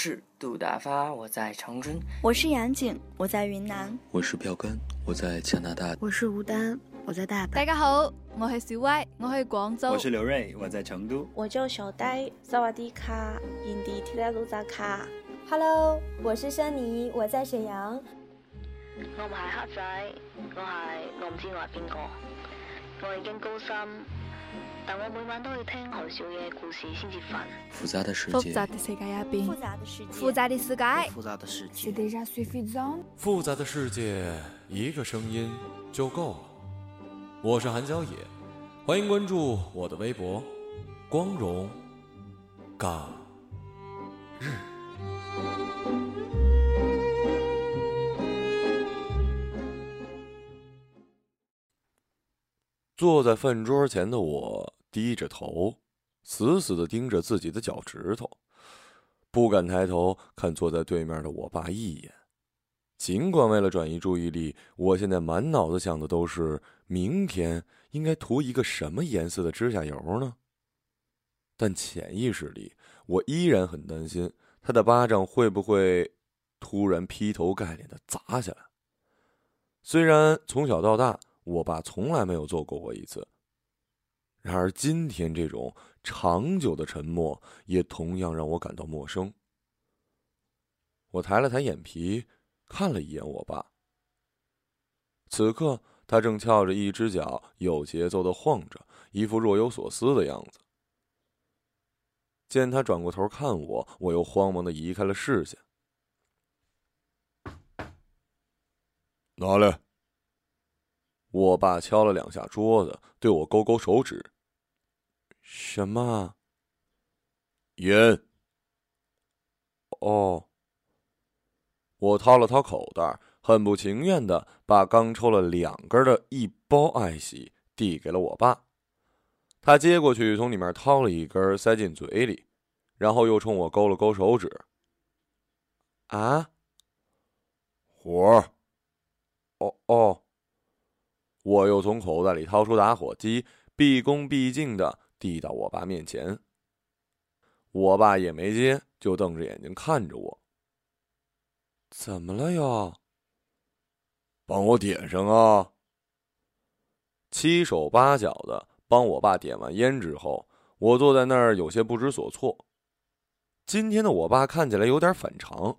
是杜大发，我在长春；我是杨景，我在云南；我是标根，我在加拿大；我是吴丹，我在大阪。大家好，我是小歪，我喺广州；我是刘瑞，我在成都；我叫小呆，萨瓦迪卡，印地提拉鲁扎卡。Hello，我是珊妮，我在沈阳。我唔系黑仔，我系我唔知我系边个，我已经高三，但我每晚都要听何少嘢故事先至瞓。复杂的世界，复杂的世界入边，复杂的世界，复杂的世界，复杂的世界，复杂的世界，一个声音就够了。我是韩小野，欢迎关注我的微博“光荣港日”。坐在饭桌前的我低着头，死死的盯着自己的脚趾头，不敢抬头看坐在对面的我爸一眼。尽管为了转移注意力，我现在满脑子想的都是明天应该涂一个什么颜色的指甲油呢？但潜意识里，我依然很担心他的巴掌会不会突然劈头盖脸的砸下来。虽然从小到大，我爸从来没有做过我一次。然而今天这种长久的沉默，也同样让我感到陌生。我抬了抬眼皮，看了一眼我爸。此刻他正翘着一只脚，有节奏的晃着，一副若有所思的样子。见他转过头看我，我又慌忙的移开了视线。拿来。我爸敲了两下桌子，对我勾勾手指。什么？烟。哦。我掏了掏口袋，很不情愿的把刚抽了两根的一包爱喜递给了我爸。他接过去，从里面掏了一根塞进嘴里，然后又冲我勾了勾手指。啊？火。哦哦。我又从口袋里掏出打火机，毕恭毕敬的递到我爸面前。我爸也没接，就瞪着眼睛看着我。怎么了又？帮我点上啊！七手八脚的帮我爸点完烟之后，我坐在那儿有些不知所措。今天的我爸看起来有点反常，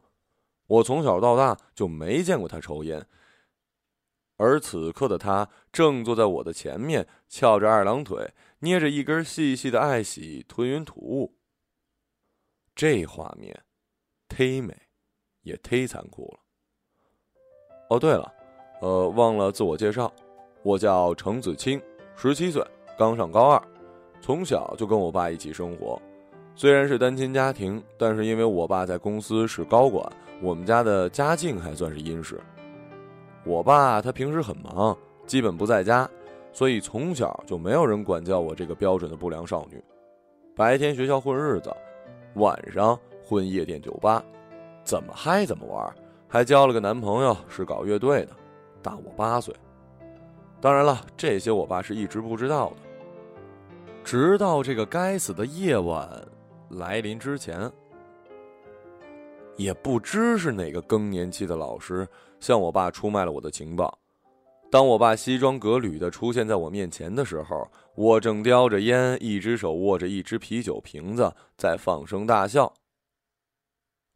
我从小到大就没见过他抽烟。而此刻的他正坐在我的前面，翘着二郎腿，捏着一根细细的艾喜，吞云吐雾。这画面，忒美，也忒残酷了。哦，对了，呃，忘了自我介绍，我叫程子清，十七岁，刚上高二，从小就跟我爸一起生活。虽然是单亲家庭，但是因为我爸在公司是高管，我们家的家境还算是殷实。我爸他平时很忙，基本不在家，所以从小就没有人管教我这个标准的不良少女。白天学校混日子，晚上混夜店酒吧，怎么嗨怎么玩，还交了个男朋友，是搞乐队的，大我八岁。当然了，这些我爸是一直不知道的。直到这个该死的夜晚来临之前。也不知是哪个更年期的老师向我爸出卖了我的情报。当我爸西装革履的出现在我面前的时候，我正叼着烟，一只手握着一只啤酒瓶子，在放声大笑。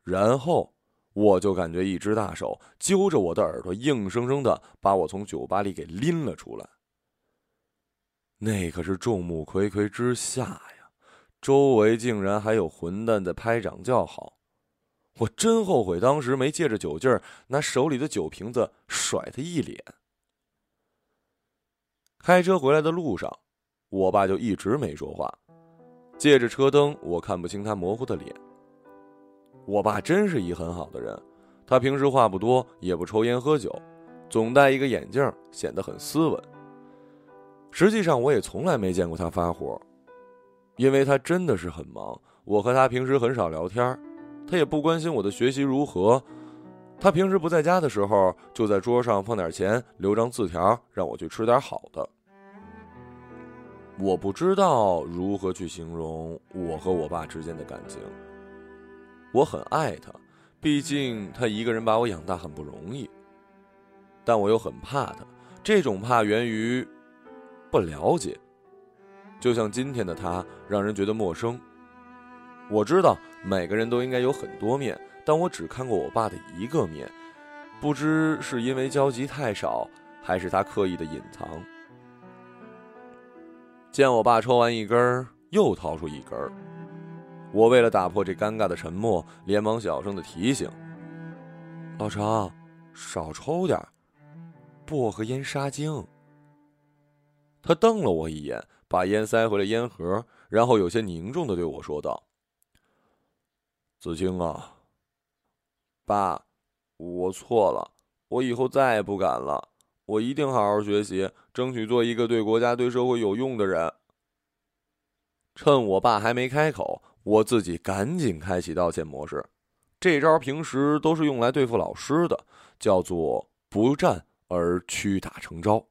然后，我就感觉一只大手揪着我的耳朵，硬生生的把我从酒吧里给拎了出来。那可是众目睽睽之下呀，周围竟然还有混蛋在拍掌叫好。我真后悔当时没借着酒劲儿拿手里的酒瓶子甩他一脸。开车回来的路上，我爸就一直没说话，借着车灯我看不清他模糊的脸。我爸真是一很好的人，他平时话不多，也不抽烟喝酒，总戴一个眼镜，显得很斯文。实际上我也从来没见过他发火，因为他真的是很忙。我和他平时很少聊天他也不关心我的学习如何，他平时不在家的时候，就在桌上放点钱，留张字条，让我去吃点好的。我不知道如何去形容我和我爸之间的感情。我很爱他，毕竟他一个人把我养大很不容易。但我又很怕他，这种怕源于不了解。就像今天的他，让人觉得陌生。我知道每个人都应该有很多面，但我只看过我爸的一个面，不知是因为交集太少，还是他刻意的隐藏。见我爸抽完一根又掏出一根我为了打破这尴尬的沉默，连忙小声的提醒：“老程，少抽点薄荷烟杀精。”他瞪了我一眼，把烟塞回了烟盒，然后有些凝重的对我说道：“子清啊，爸，我错了，我以后再也不敢了，我一定好好学习，争取做一个对国家、对社会有用的人。”趁我爸还没开口。我自己赶紧开启道歉模式，这招平时都是用来对付老师的，叫做不战而屈打成招。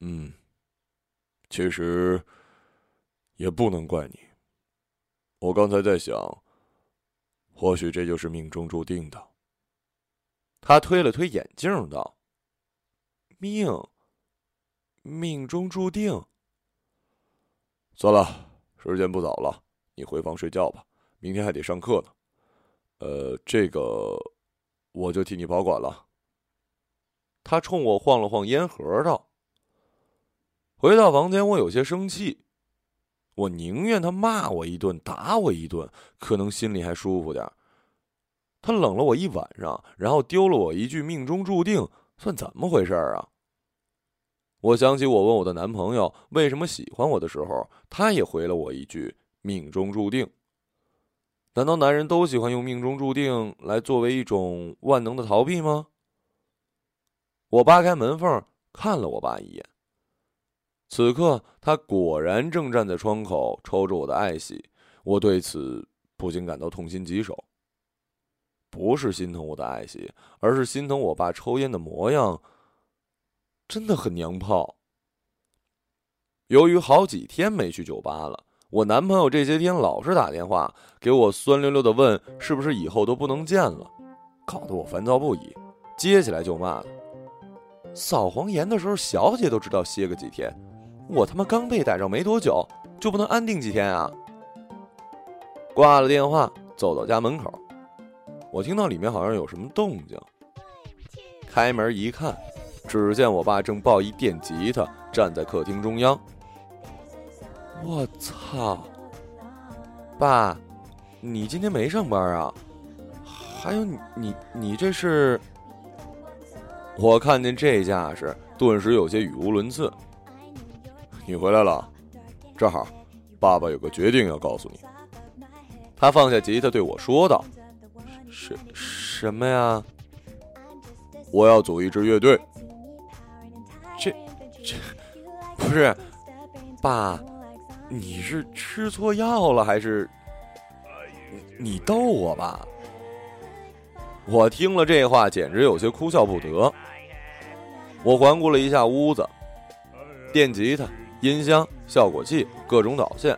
嗯，其实也不能怪你。我刚才在想，或许这就是命中注定的。他推了推眼镜道：“命，命中注定。”算了。时间不早了，你回房睡觉吧，明天还得上课呢。呃，这个我就替你保管了。他冲我晃了晃烟盒，道：“回到房间，我有些生气。我宁愿他骂我一顿，打我一顿，可能心里还舒服点他冷了我一晚上，然后丢了我一句‘命中注定’，算怎么回事啊？”我想起我问我的男朋友为什么喜欢我的时候，他也回了我一句“命中注定”。难道男人都喜欢用“命中注定”来作为一种万能的逃避吗？我扒开门缝看了我爸一眼。此刻他果然正站在窗口抽着我的爱喜，我对此不禁感到痛心疾首。不是心疼我的爱惜，而是心疼我爸抽烟的模样。真的很娘炮。由于好几天没去酒吧了，我男朋友这些天老是打电话给我，酸溜溜的问是不是以后都不能见了，搞得我烦躁不已。接起来就骂他：扫黄严的时候，小姐都知道歇个几天，我他妈刚被逮着没多久，就不能安定几天啊？挂了电话，走到家门口，我听到里面好像有什么动静，开门一看。只见我爸正抱一电吉他站在客厅中央。我操！爸，你今天没上班啊？还有你你你这是？我看见这架势，顿时有些语无伦次。你回来了，正好，爸爸有个决定要告诉你。他放下吉他对我说道：“什什么呀？我要组一支乐队。”这这不是，爸，你是吃错药了还是？你逗我吧！我听了这话，简直有些哭笑不得。我环顾了一下屋子，电吉他、音箱、效果器、各种导线，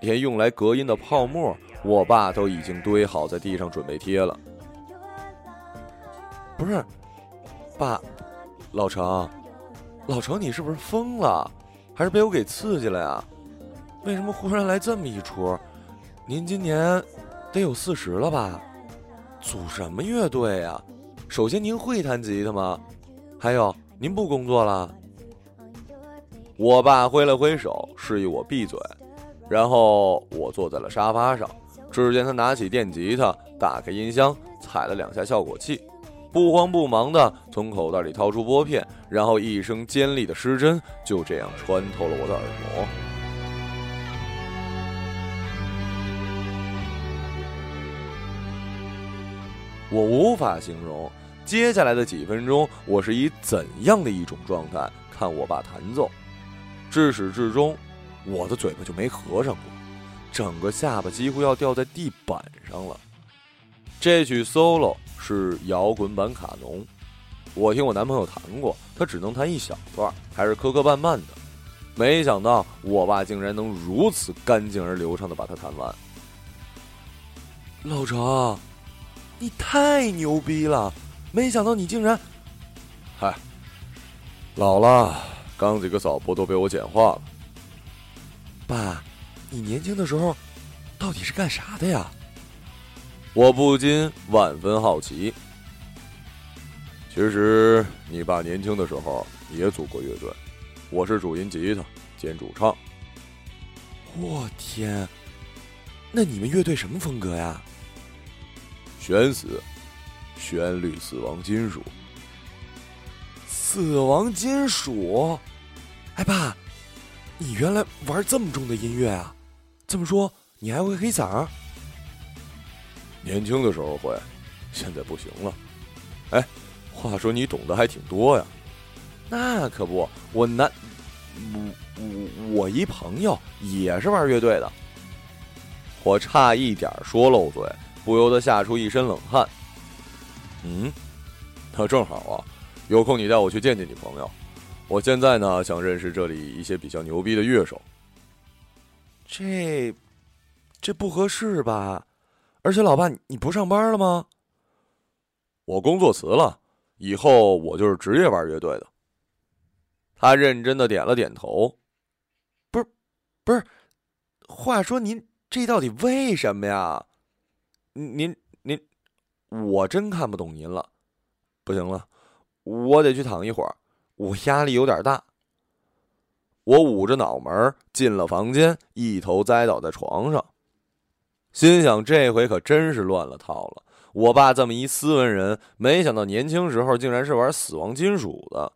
连用来隔音的泡沫，我爸都已经堆好在地上准备贴了。不是，爸，老程。老程，你是不是疯了，还是被我给刺激了呀？为什么忽然来这么一出？您今年得有四十了吧？组什么乐队呀？首先，您会弹吉他吗？还有，您不工作了？我爸挥了挥手，示意我闭嘴。然后我坐在了沙发上，只见他拿起电吉他，打开音箱，踩了两下效果器。不慌不忙的从口袋里掏出拨片，然后一声尖利的失真就这样穿透了我的耳膜。我无法形容接下来的几分钟我是以怎样的一种状态看我爸弹奏。至始至终，我的嘴巴就没合上过，整个下巴几乎要掉在地板上了。这曲 solo。是摇滚版卡农，我听我男朋友弹过，他只能弹一小段，还是磕磕绊绊的。没想到我爸竟然能如此干净而流畅的把它弹完。老程，你太牛逼了！没想到你竟然……嗨，老了，刚几个扫波都被我简化了。爸，你年轻的时候到底是干啥的呀？我不禁万分好奇。其实你爸年轻的时候也组过乐队，我是主音吉他兼主唱。我天，那你们乐队什么风格呀？悬死，旋律死亡金属，死亡金属。哎，爸，你原来玩这么重的音乐啊？这么说，你还会黑嗓？年轻的时候会，现在不行了。哎，话说你懂得还挺多呀。那可不，我男，我我我一朋友也是玩乐队的。我差一点说漏嘴，不由得吓出一身冷汗。嗯，那正好啊，有空你带我去见见你朋友。我现在呢，想认识这里一些比较牛逼的乐手。这，这不合适吧？而且，老爸，你不上班了吗？我工作辞了，以后我就是职业玩乐队的。他认真的点了点头。不是，不是，话说您这到底为什么呀？您您，我真看不懂您了。不行了，我得去躺一会儿，我压力有点大。我捂着脑门进了房间，一头栽倒在床上，心想这回可真是乱了套了。我爸这么一斯文人，没想到年轻时候竟然是玩死亡金属的。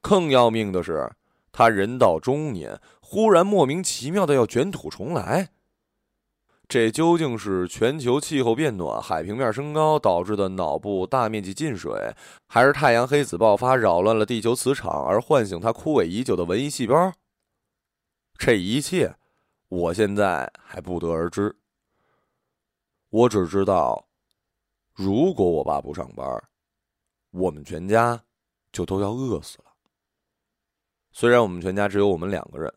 更要命的是，他人到中年，忽然莫名其妙的要卷土重来。这究竟是全球气候变暖、海平面升高导致的脑部大面积进水，还是太阳黑子爆发扰乱了地球磁场而唤醒他枯萎已久的文艺细胞？这一切，我现在还不得而知。我只知道，如果我爸不上班，我们全家就都要饿死了。虽然我们全家只有我们两个人，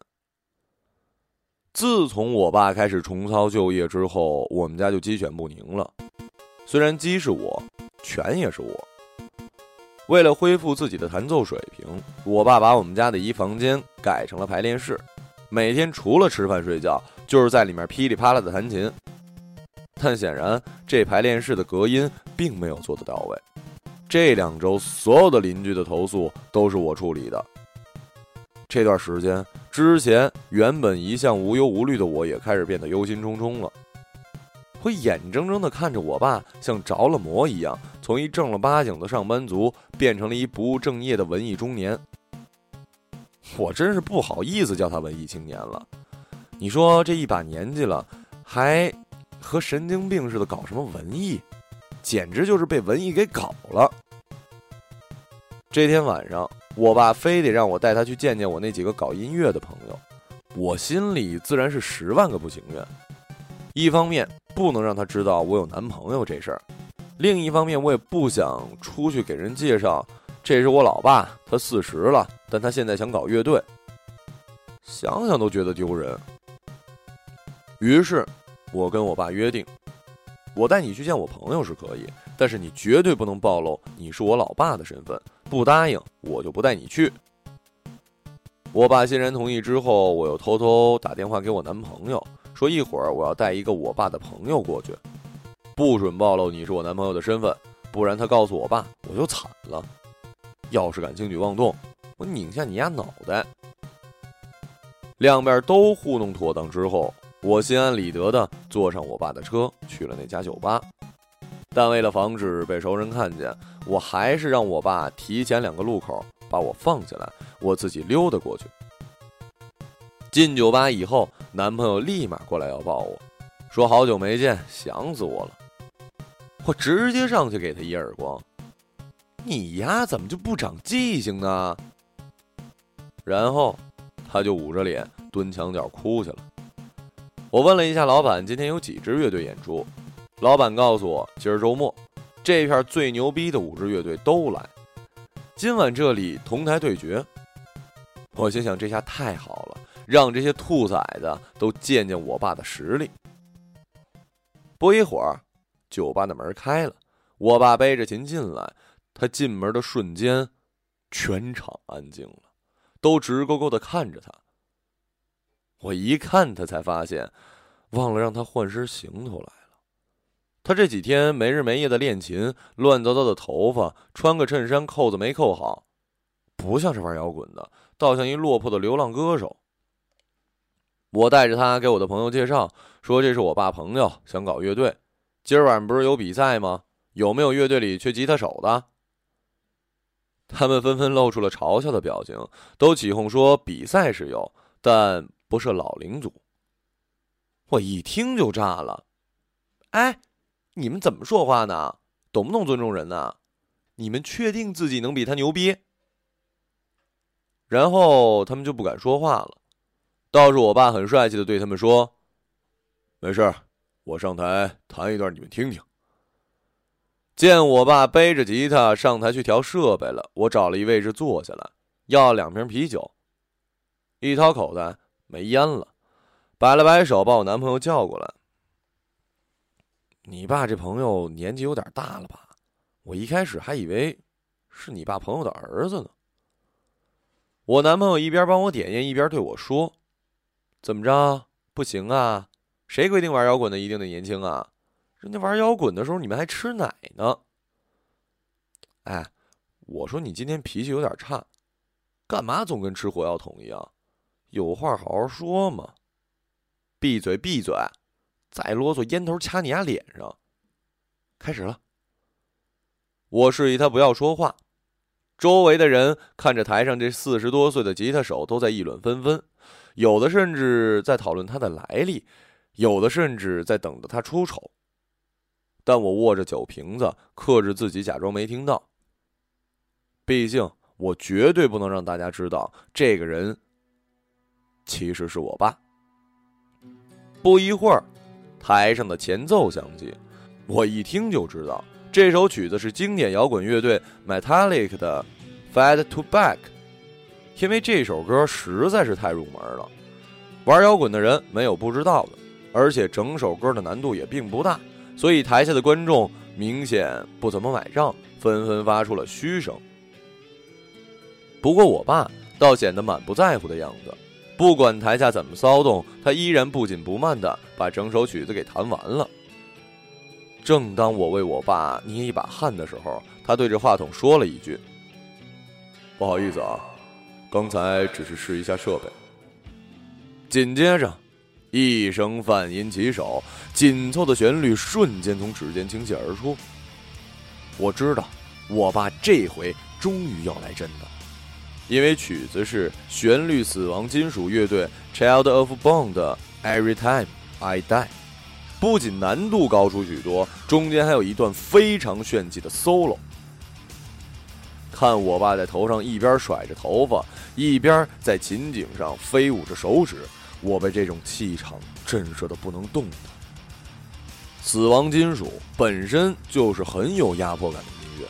自从我爸开始重操旧业之后，我们家就鸡犬不宁了。虽然鸡是我，犬也是我。为了恢复自己的弹奏水平，我爸把我们家的一房间改成了排练室，每天除了吃饭睡觉，就是在里面噼里啪啦的弹琴。但显然，这排练室的隔音并没有做得到位。这两周，所有的邻居的投诉都是我处理的。这段时间之前，原本一向无忧无虑的我，也开始变得忧心忡忡了。会眼睁睁的看着我爸像着了魔一样，从一正儿八经的上班族变成了一不务正业的文艺中年。我真是不好意思叫他文艺青年了。你说这一把年纪了，还和神经病似的搞什么文艺，简直就是被文艺给搞了。这天晚上。我爸非得让我带他去见见我那几个搞音乐的朋友，我心里自然是十万个不情愿。一方面不能让他知道我有男朋友这事儿，另一方面我也不想出去给人介绍，这是我老爸，他四十了，但他现在想搞乐队，想想都觉得丢人。于是，我跟我爸约定，我带你去见我朋友是可以，但是你绝对不能暴露你是我老爸的身份。不答应，我就不带你去。我爸欣然同意之后，我又偷偷打电话给我男朋友，说一会儿我要带一个我爸的朋友过去，不准暴露你是我男朋友的身份，不然他告诉我爸，我就惨了。要是敢轻举妄动，我拧下你丫脑袋！两边都糊弄妥当之后，我心安理得的坐上我爸的车，去了那家酒吧。但为了防止被熟人看见，我还是让我爸提前两个路口把我放下来，我自己溜达过去。进酒吧以后，男朋友立马过来要抱我，说好久没见，想死我了。我直接上去给他一耳光：“你呀，怎么就不长记性呢？”然后他就捂着脸蹲墙角哭去了。我问了一下老板，今天有几支乐队演出？老板告诉我，今儿周末，这片最牛逼的五支乐队都来，今晚这里同台对决。我心想，这下太好了，让这些兔崽子都见见我爸的实力。不一会儿，酒吧的门开了，我爸背着琴进来。他进门的瞬间，全场安静了，都直勾勾的看着他。我一看他，才发现忘了让他换身行头来了。他这几天没日没夜的练琴，乱糟糟的头发，穿个衬衫扣子没扣好，不像是玩摇滚的，倒像一落魄的流浪歌手。我带着他给我的朋友介绍，说这是我爸朋友，想搞乐队。今儿晚上不是有比赛吗？有没有乐队里缺吉他手的？他们纷纷露出了嘲笑的表情，都起哄说比赛是有，但不是老龄组。我一听就炸了，哎，你们怎么说话呢？懂不懂尊重人呢？你们确定自己能比他牛逼？然后他们就不敢说话了。倒是我爸很帅气的对他们说：“没事，我上台弹一段，你们听听。”见我爸背着吉他上台去调设备了，我找了一位置坐下来，要两瓶啤酒。一掏口袋没烟了，摆了摆手，把我男朋友叫过来：“你爸这朋友年纪有点大了吧？我一开始还以为是你爸朋友的儿子呢。”我男朋友一边帮我点烟，一边对我说。怎么着？不行啊！谁规定玩摇滚的一定得年轻啊？人家玩摇滚的时候，你们还吃奶呢。哎，我说你今天脾气有点差，干嘛总跟吃火药桶一样？有话好好说嘛！闭嘴闭嘴！再啰嗦，烟头掐你丫脸上！开始了。我示意他不要说话。周围的人看着台上这四十多岁的吉他手，都在议论纷纷。有的甚至在讨论他的来历，有的甚至在等着他出丑。但我握着酒瓶子，克制自己，假装没听到。毕竟，我绝对不能让大家知道这个人其实是我爸。不一会儿，台上的前奏响起，我一听就知道这首曲子是经典摇滚乐队 Metallic 的《Fade to Back》。因为这首歌实在是太入门了，玩摇滚的人没有不知道的，而且整首歌的难度也并不大，所以台下的观众明显不怎么买账，纷纷发出了嘘声。不过我爸倒显得满不在乎的样子，不管台下怎么骚动，他依然不紧不慢的把整首曲子给弹完了。正当我为我爸捏一把汗的时候，他对着话筒说了一句：“不好意思啊。”刚才只是试一下设备。紧接着，一声泛音起手，紧凑的旋律瞬间从指尖倾泻而出。我知道，我爸这回终于要来真的，因为曲子是旋律死亡金属乐队 Child of Bone 的《Every Time I Die》，不仅难度高出许多，中间还有一段非常炫技的 solo。看我爸在头上一边甩着头发，一边在琴颈上飞舞着手指，我被这种气场震慑的不能动弹。死亡金属本身就是很有压迫感的音乐，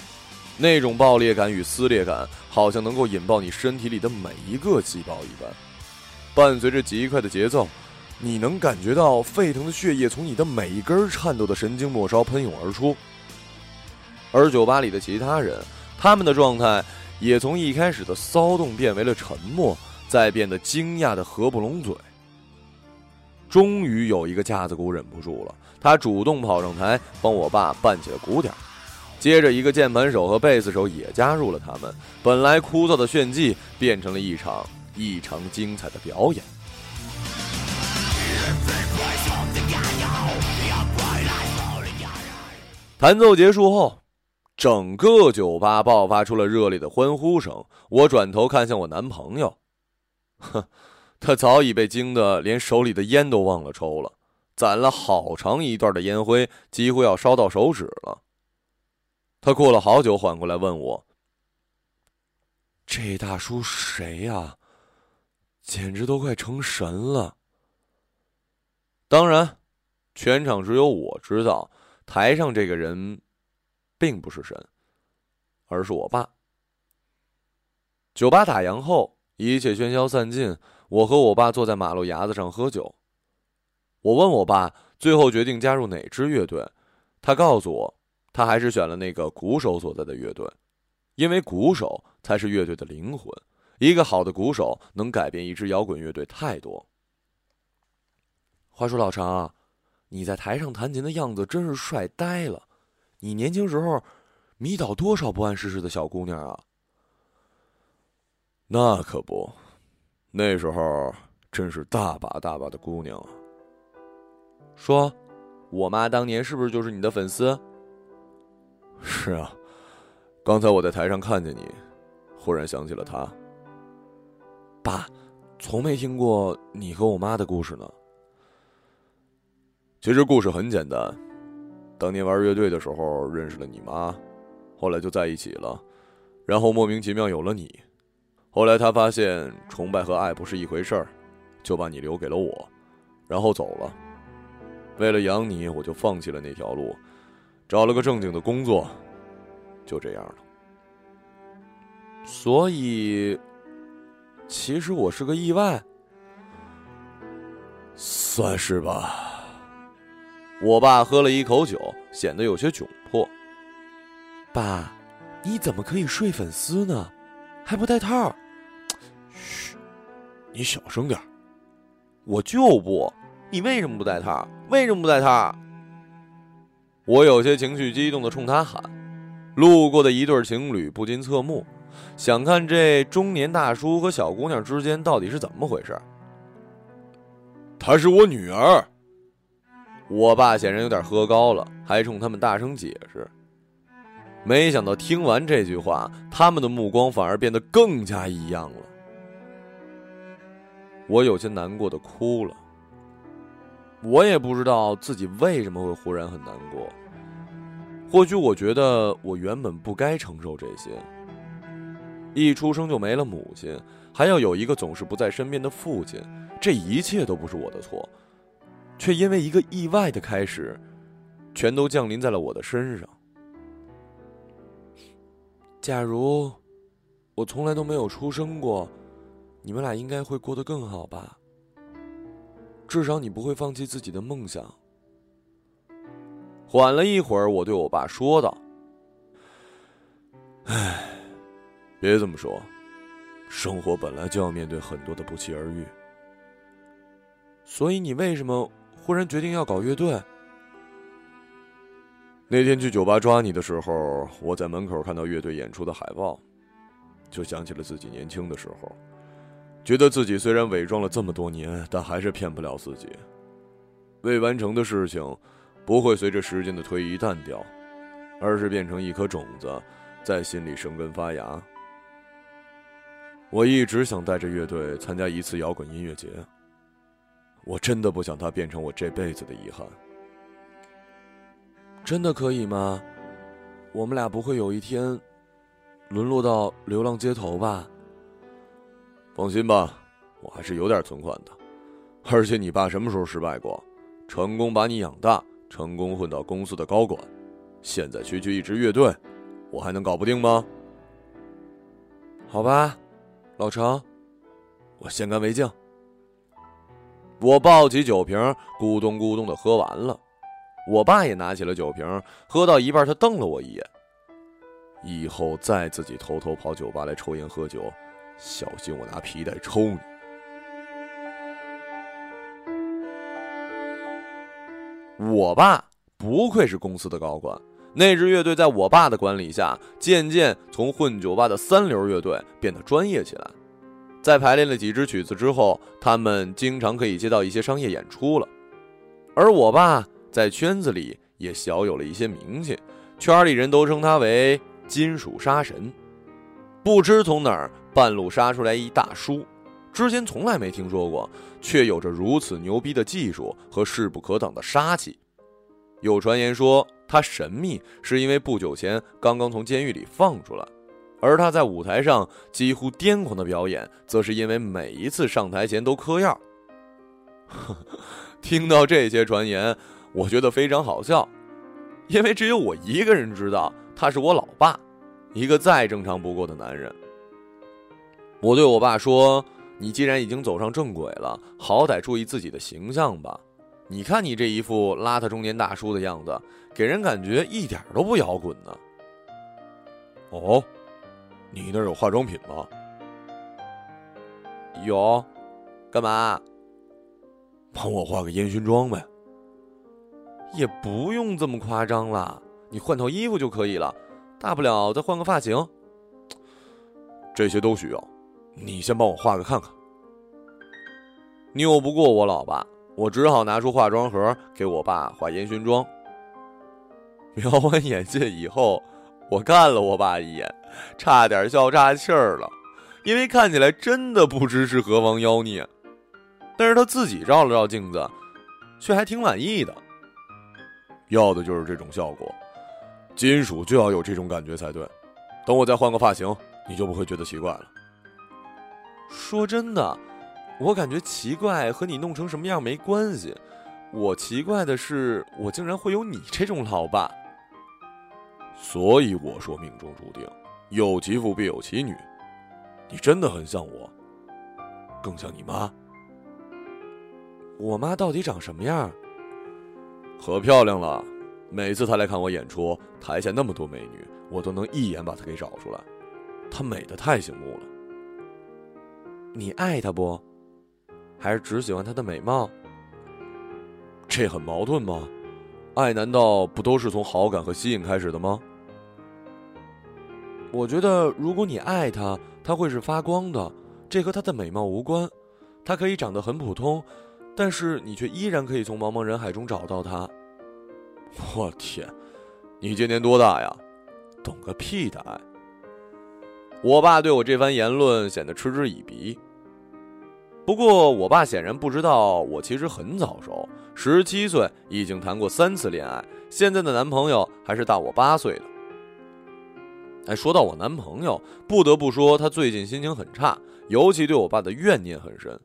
那种爆裂感与撕裂感，好像能够引爆你身体里的每一个细胞一般。伴随着极快的节奏，你能感觉到沸腾的血液从你的每一根颤抖的神经末梢喷涌而出。而酒吧里的其他人。他们的状态也从一开始的骚动变为了沉默，再变得惊讶的合不拢嘴。终于有一个架子鼓忍不住了，他主动跑上台帮我爸扮起了鼓点，接着一个键盘手和贝斯手也加入了他们。本来枯燥的炫技变成了一场异常精彩的表演。弹奏结束后。整个酒吧爆发出了热烈的欢呼声。我转头看向我男朋友，哼，他早已被惊得连手里的烟都忘了抽了，攒了好长一段的烟灰，几乎要烧到手指了。他过了好久缓过来问我：“这大叔谁呀？简直都快成神了。”当然，全场只有我知道，台上这个人。并不是神，而是我爸。酒吧打烊后，一切喧嚣散尽，我和我爸坐在马路牙子上喝酒。我问我爸，最后决定加入哪支乐队？他告诉我，他还是选了那个鼓手所在的乐队，因为鼓手才是乐队的灵魂。一个好的鼓手能改变一支摇滚乐队太多。话说老常，你在台上弹琴的样子真是帅呆了。你年轻时候迷倒多少不谙世事的小姑娘啊？那可不，那时候真是大把大把的姑娘啊。说，我妈当年是不是就是你的粉丝？是啊，刚才我在台上看见你，忽然想起了她。爸，从没听过你和我妈的故事呢。其实故事很简单，当年玩乐队的时候认识了你妈，后来就在一起了，然后莫名其妙有了你。后来他发现崇拜和爱不是一回事儿，就把你留给了我，然后走了。为了养你，我就放弃了那条路，找了个正经的工作，就这样了。所以，其实我是个意外，算是吧。我爸喝了一口酒，显得有些窘迫。爸，你怎么可以睡粉丝呢？还不带套？你小声点我就不。你为什么不带套？为什么不带套？我有些情绪激动的冲他喊。路过的一对情侣不禁侧目，想看这中年大叔和小姑娘之间到底是怎么回事。她是我女儿。我爸显然有点喝高了，还冲他们大声解释。没想到听完这句话，他们的目光反而变得更加异样了。我有些难过的哭了。我也不知道自己为什么会忽然很难过。或许我觉得我原本不该承受这些。一出生就没了母亲，还要有一个总是不在身边的父亲，这一切都不是我的错。却因为一个意外的开始，全都降临在了我的身上。假如我从来都没有出生过，你们俩应该会过得更好吧？至少你不会放弃自己的梦想。缓了一会儿，我对我爸说道：“唉，别这么说，生活本来就要面对很多的不期而遇。所以你为什么？”忽然决定要搞乐队。那天去酒吧抓你的时候，我在门口看到乐队演出的海报，就想起了自己年轻的时候，觉得自己虽然伪装了这么多年，但还是骗不了自己。未完成的事情，不会随着时间的推移淡掉，而是变成一颗种子，在心里生根发芽。我一直想带着乐队参加一次摇滚音乐节。我真的不想它变成我这辈子的遗憾。真的可以吗？我们俩不会有一天沦落到流浪街头吧？放心吧，我还是有点存款的。而且你爸什么时候失败过？成功把你养大，成功混到公司的高管，现在区区一支乐队，我还能搞不定吗？好吧，老程，我先干为敬。我抱起酒瓶，咕咚咕咚的喝完了。我爸也拿起了酒瓶，喝到一半，他瞪了我一眼。以后再自己偷偷跑酒吧来抽烟喝酒，小心我拿皮带抽你！我爸不愧是公司的高管，那支乐队在我爸的管理下，渐渐从混酒吧的三流乐队变得专业起来。在排练了几支曲子之后，他们经常可以接到一些商业演出了。而我爸在圈子里也小有了一些名气，圈里人都称他为“金属杀神”。不知从哪儿半路杀出来一大叔，之前从来没听说过，却有着如此牛逼的技术和势不可挡的杀气。有传言说他神秘，是因为不久前刚刚从监狱里放出来。而他在舞台上几乎癫狂的表演，则是因为每一次上台前都嗑药。听到这些传言，我觉得非常好笑，因为只有我一个人知道他是我老爸，一个再正常不过的男人。我对我爸说：“你既然已经走上正轨了，好歹注意自己的形象吧。你看你这一副邋遢中年大叔的样子，给人感觉一点都不摇滚呢。哦，你那儿有化妆品吗？有，干嘛？帮我化个烟熏妆呗。也不用这么夸张啦，你换套衣服就可以了，大不了再换个发型。这些都需要，你先帮我画个看看。拗不过我老爸，我只好拿出化妆盒给我爸画烟熏妆。瞄完眼镜以后，我看了我爸一眼，差点笑岔气儿了，因为看起来真的不知是何方妖孽。但是他自己照了照镜子，却还挺满意的。要的就是这种效果，金属就要有这种感觉才对。等我再换个发型，你就不会觉得奇怪了。说真的，我感觉奇怪和你弄成什么样没关系，我奇怪的是，我竟然会有你这种老爸。所以我说命中注定，有其父必有其女。你真的很像我，更像你妈。我妈到底长什么样？可漂亮了，每次她来看我演出，台下那么多美女，我都能一眼把她给找出来。她美的太醒目了。你爱她不？还是只喜欢她的美貌？这很矛盾吗？爱难道不都是从好感和吸引开始的吗？我觉得，如果你爱她，她会是发光的。这和她的美貌无关，她可以长得很普通。但是你却依然可以从茫茫人海中找到她。我天，你今年多大呀？懂个屁的爱！我爸对我这番言论显得嗤之以鼻。不过我爸显然不知道，我其实很早熟，十七岁已经谈过三次恋爱，现在的男朋友还是大我八岁的。哎，说到我男朋友，不得不说他最近心情很差，尤其对我爸的怨念很深。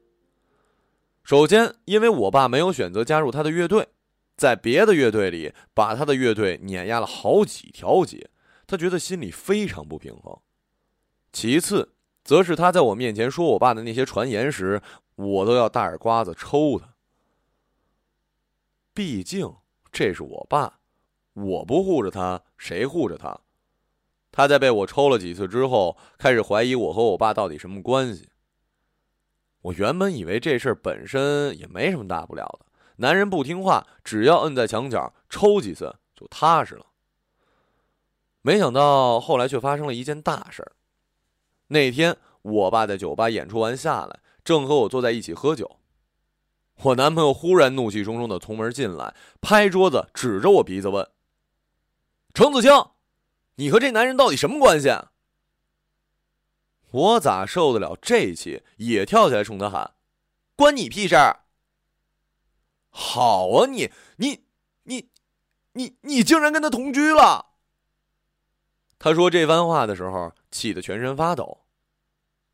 首先，因为我爸没有选择加入他的乐队，在别的乐队里把他的乐队碾压了好几条街，他觉得心里非常不平衡。其次，则是他在我面前说我爸的那些传言时，我都要大耳刮子抽他。毕竟这是我爸，我不护着他，谁护着他？他在被我抽了几次之后，开始怀疑我和我爸到底什么关系。我原本以为这事儿本身也没什么大不了的，男人不听话，只要摁在墙角抽几次就踏实了。没想到后来却发生了一件大事儿。那天我爸在酒吧演出完下来，正和我坐在一起喝酒，我男朋友忽然怒气冲冲的从门进来，拍桌子指着我鼻子问：“程子清，你和这男人到底什么关系？”我咋受得了这气？也跳起来冲他喊：“关你屁事儿！”好啊，你你你你你竟然跟他同居了！他说这番话的时候，气得全身发抖。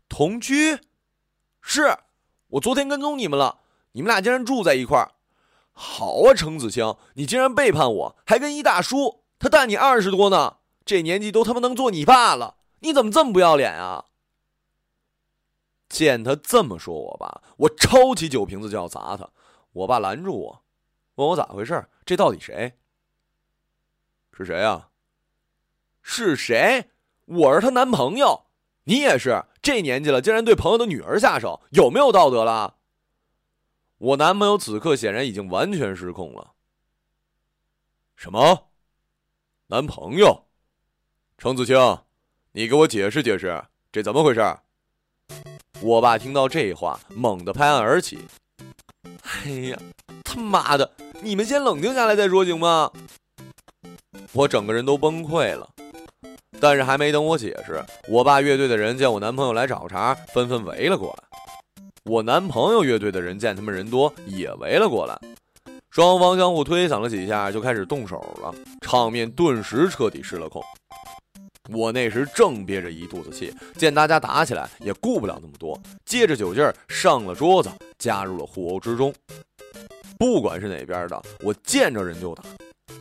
同居？是，我昨天跟踪你们了，你们俩竟然住在一块儿。好啊，程子清，你竟然背叛我，还跟一大叔，他大你二十多呢，这年纪都他妈能做你爸了，你怎么这么不要脸啊？见他这么说我爸，我抄起酒瓶子就要砸他。我爸拦住我，问我咋回事？这到底谁？是谁啊？是谁？我是她男朋友。你也是，这年纪了竟然对朋友的女儿下手，有没有道德了？我男朋友此刻显然已经完全失控了。什么？男朋友？程子清，你给我解释解释，这怎么回事？我爸听到这话，猛地拍案而起。哎呀，他妈的！你们先冷静下来再说行吗？我整个人都崩溃了。但是还没等我解释，我爸乐队的人见我男朋友来找茬，纷纷围了过来。我男朋友乐队的人见他们人多，也围了过来。双方相互推搡了几下，就开始动手了，场面顿时彻底失了控。我那时正憋着一肚子气，见大家打起来也顾不了那么多，借着酒劲儿上了桌子，加入了互殴之中。不管是哪边的，我见着人就打。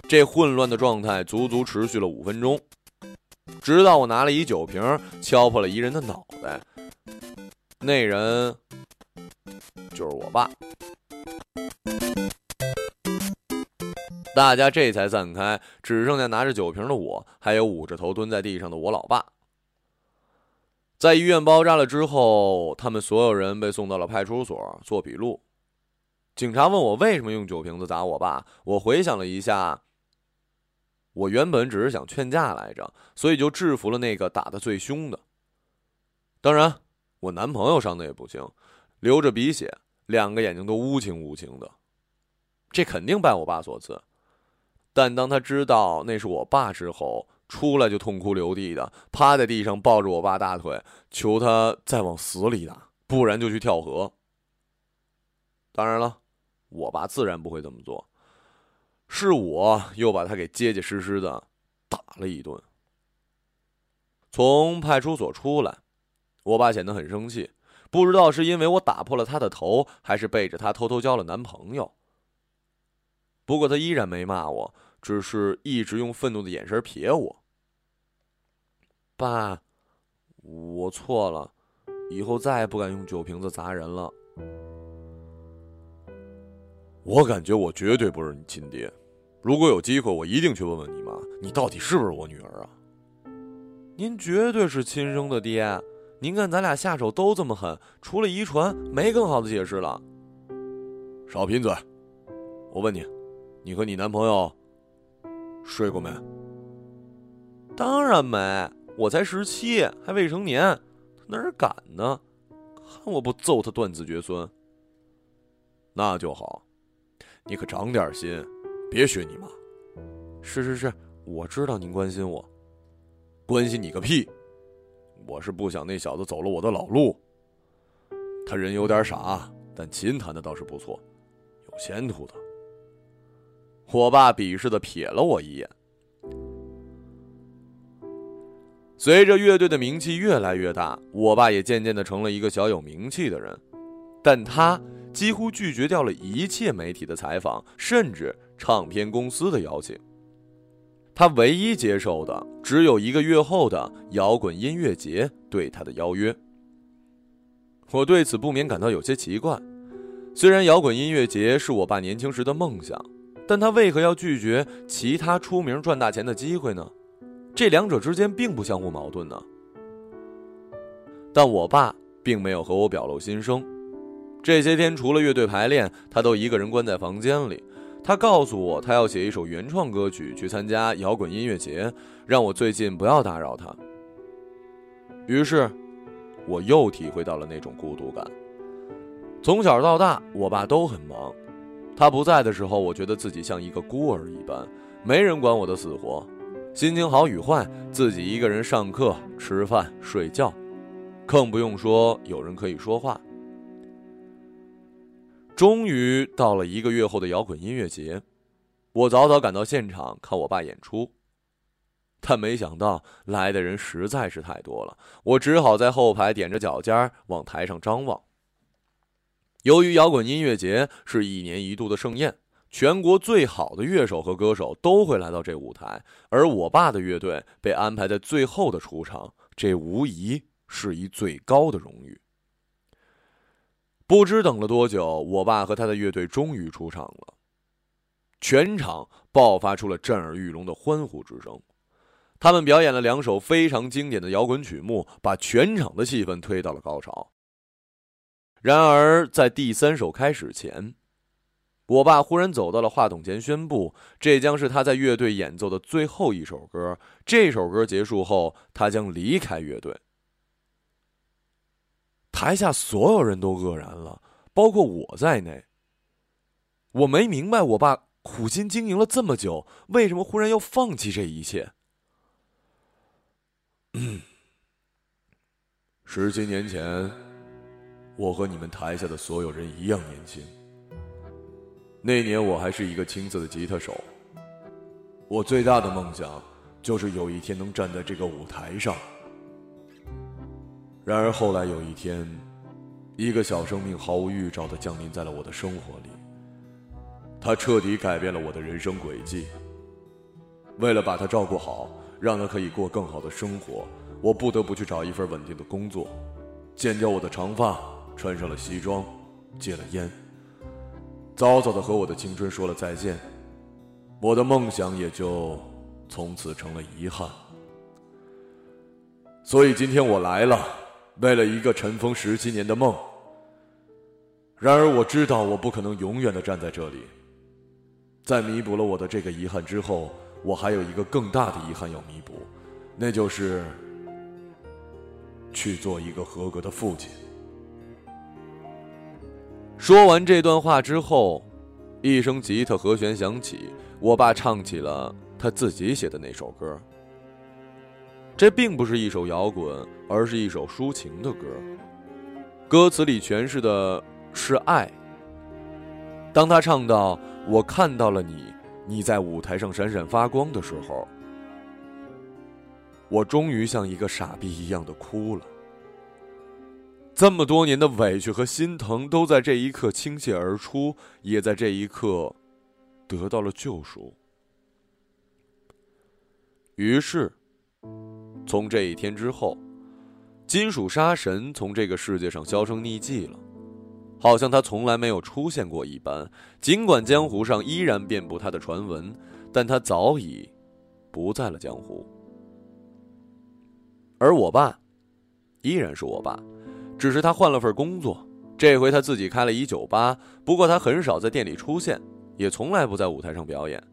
这混乱的状态足足持续了五分钟，直到我拿了一酒瓶敲破了一人的脑袋。那人就是我爸。大家这才散开，只剩下拿着酒瓶的我，还有捂着头蹲在地上的我老爸。在医院包扎了之后，他们所有人被送到了派出所做笔录。警察问我为什么用酒瓶子砸我爸，我回想了一下，我原本只是想劝架来着，所以就制服了那个打的最凶的。当然，我男朋友伤的也不轻，流着鼻血，两个眼睛都乌青乌青的，这肯定拜我爸所赐。但当他知道那是我爸之后，出来就痛哭流涕的，趴在地上抱着我爸大腿，求他再往死里打，不然就去跳河。当然了。我爸自然不会这么做，是我又把他给结结实实的打了一顿。从派出所出来，我爸显得很生气，不知道是因为我打破了他的头，还是背着他偷偷交了男朋友。不过他依然没骂我，只是一直用愤怒的眼神瞥我。爸，我错了，以后再也不敢用酒瓶子砸人了。我感觉我绝对不是你亲爹，如果有机会，我一定去问问你妈，你到底是不是我女儿啊？您绝对是亲生的爹，您看咱俩下手都这么狠，除了遗传，没更好的解释了。少贫嘴！我问你，你和你男朋友睡过没？当然没，我才十七，还未成年，他哪敢呢？看我不揍他断子绝孙！那就好。你可长点心，别学你妈。是是是，我知道您关心我，关心你个屁！我是不想那小子走了我的老路。他人有点傻，但琴弹的倒是不错，有前途的。我爸鄙视的瞥了我一眼。随着乐队的名气越来越大，我爸也渐渐的成了一个小有名气的人，但他。几乎拒绝掉了一切媒体的采访，甚至唱片公司的邀请。他唯一接受的只有一个月后的摇滚音乐节对他的邀约。我对此不免感到有些奇怪。虽然摇滚音乐节是我爸年轻时的梦想，但他为何要拒绝其他出名赚大钱的机会呢？这两者之间并不相互矛盾呢。但我爸并没有和我表露心声。这些天除了乐队排练，他都一个人关在房间里。他告诉我，他要写一首原创歌曲去参加摇滚音乐节，让我最近不要打扰他。于是，我又体会到了那种孤独感。从小到大，我爸都很忙，他不在的时候，我觉得自己像一个孤儿一般，没人管我的死活。心情好与坏，自己一个人上课、吃饭、睡觉，更不用说有人可以说话。终于到了一个月后的摇滚音乐节，我早早赶到现场看我爸演出，但没想到来的人实在是太多了，我只好在后排踮着脚尖往台上张望。由于摇滚音乐节是一年一度的盛宴，全国最好的乐手和歌手都会来到这舞台，而我爸的乐队被安排在最后的出场，这无疑是一最高的荣誉。不知等了多久，我爸和他的乐队终于出场了，全场爆发出了震耳欲聋的欢呼之声。他们表演了两首非常经典的摇滚曲目，把全场的气氛推到了高潮。然而，在第三首开始前，我爸忽然走到了话筒前，宣布这将是他在乐队演奏的最后一首歌。这首歌结束后，他将离开乐队。台下所有人都愕然了，包括我在内。我没明白，我爸苦心经营了这么久，为什么忽然要放弃这一切？十七年前，我和你们台下的所有人一样年轻。那年我还是一个青涩的吉他手。我最大的梦想，就是有一天能站在这个舞台上。然而后来有一天，一个小生命毫无预兆的降临在了我的生活里。他彻底改变了我的人生轨迹。为了把他照顾好，让他可以过更好的生活，我不得不去找一份稳定的工作，剪掉我的长发，穿上了西装，戒了烟，早早的和我的青春说了再见。我的梦想也就从此成了遗憾。所以今天我来了，为了一个尘封十七年的梦。然而我知道我不可能永远的站在这里。在弥补了我的这个遗憾之后，我还有一个更大的遗憾要弥补，那就是去做一个合格的父亲。说完这段话之后，一声吉他和弦响起，我爸唱起了他自己写的那首歌。这并不是一首摇滚，而是一首抒情的歌。歌词里诠释的是爱。当他唱到“我看到了你，你在舞台上闪闪发光”的时候，我终于像一个傻逼一样的哭了。这么多年的委屈和心疼，都在这一刻倾泻而出，也在这一刻得到了救赎。于是，从这一天之后，金属杀神从这个世界上销声匿迹了，好像他从来没有出现过一般。尽管江湖上依然遍布他的传闻，但他早已不在了江湖。而我爸，依然是我爸。只是他换了份工作，这回他自己开了一酒吧。不过他很少在店里出现，也从来不在舞台上表演。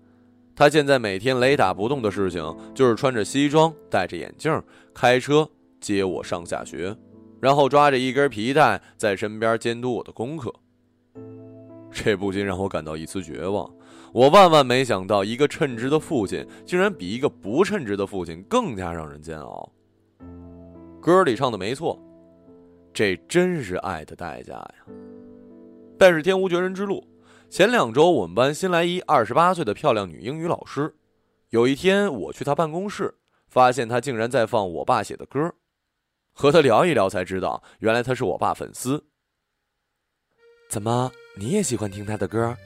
他现在每天雷打不动的事情，就是穿着西装、戴着眼镜，开车接我上下学，然后抓着一根皮带在身边监督我的功课。这不禁让我感到一丝绝望。我万万没想到，一个称职的父亲，竟然比一个不称职的父亲更加让人煎熬。歌里唱的没错。这真是爱的代价呀！但是天无绝人之路，前两周我们班新来一二十八岁的漂亮女英语老师。有一天我去她办公室，发现她竟然在放我爸写的歌。和她聊一聊才知道，原来她是我爸粉丝。怎么你也喜欢听他的歌？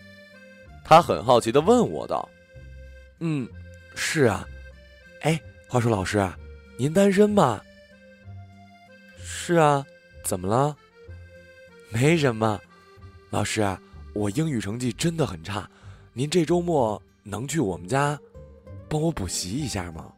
她很好奇的问我道：“嗯，是啊。哎，话说老师，您单身吗？”“是啊。”怎么了？没什么，老师，我英语成绩真的很差，您这周末能去我们家帮我补习一下吗？